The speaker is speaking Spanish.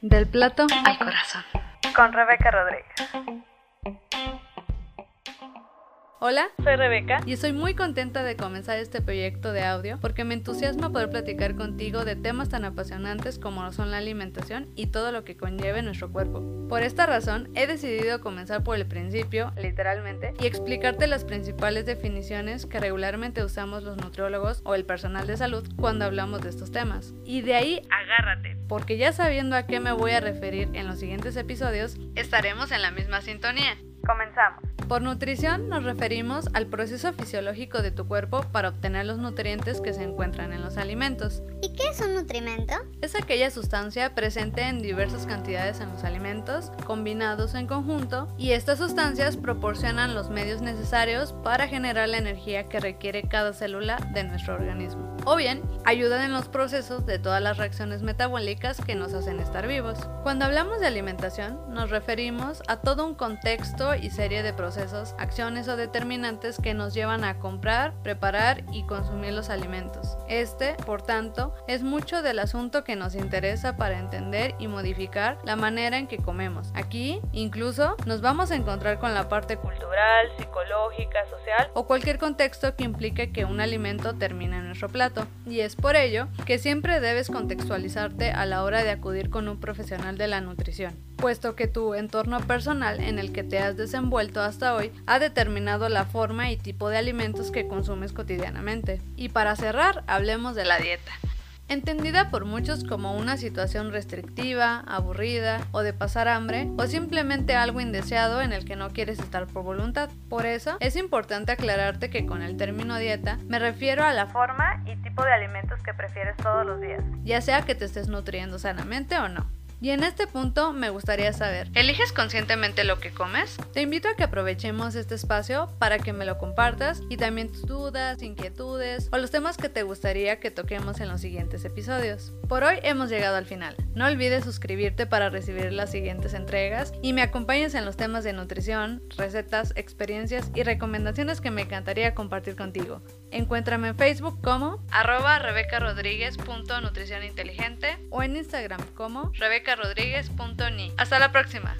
Del plato al corazón. Con Rebeca Rodríguez. Hola, Soy Rebeca. y estoy muy contenta de comenzar este proyecto de audio porque me entusiasma poder platicar contigo de temas tan apasionantes como lo son la alimentación y todo lo que conlleve nuestro cuerpo. Por esta razón, he decidido comenzar por el principio, literalmente, y explicarte las principales definiciones que regularmente usamos los nutriólogos o el personal de salud cuando hablamos de estos temas. Y de ahí agárrate, porque ya sabiendo a qué me voy a referir en los siguientes episodios, estaremos en la misma sintonía. Comenzamos. Por nutrición nos referimos al proceso fisiológico de tu cuerpo para obtener los nutrientes que se encuentran en los alimentos. ¿Y qué es un nutrimento? Es aquella sustancia presente en diversas cantidades en los alimentos, combinados en conjunto, y estas sustancias proporcionan los medios necesarios para generar la energía que requiere cada célula de nuestro organismo. O bien, ayudan en los procesos de todas las reacciones metabólicas que nos hacen estar vivos. Cuando hablamos de alimentación, nos referimos a todo un contexto y serie de procesos, acciones o determinantes que nos llevan a comprar, preparar y consumir los alimentos. Este, por tanto, es mucho del asunto que nos interesa para entender y modificar la manera en que comemos. Aquí, incluso, nos vamos a encontrar con la parte cultural, psicológica, social o cualquier contexto que implique que un alimento termine en nuestro plato. Y es por ello que siempre debes contextualizarte a la hora de acudir con un profesional de la nutrición, puesto que tu entorno personal en el que te has desenvuelto hasta hoy ha determinado la forma y tipo de alimentos que consumes cotidianamente. Y para cerrar, hablemos de la dieta. Entendida por muchos como una situación restrictiva, aburrida o de pasar hambre o simplemente algo indeseado en el que no quieres estar por voluntad. Por eso es importante aclararte que con el término dieta me refiero a la Forma y tipo de alimentos que prefieres todos los días. ya sea que te estés nutriendo sanamente o no. Y en este punto me gustaría saber, ¿eliges conscientemente lo que comes? Te invito a que aprovechemos este espacio para que me lo compartas y también tus dudas, inquietudes o los temas que te gustaría que toquemos en los siguientes episodios. Por hoy hemos llegado al final. No olvides suscribirte para recibir las siguientes entregas y me acompañes en los temas de nutrición, recetas, experiencias y recomendaciones que me encantaría compartir contigo. Encuéntrame en Facebook como arroba rebecarodríguez.nutricioninteligente o en Instagram como rebecarodríguez.ni. Hasta la próxima.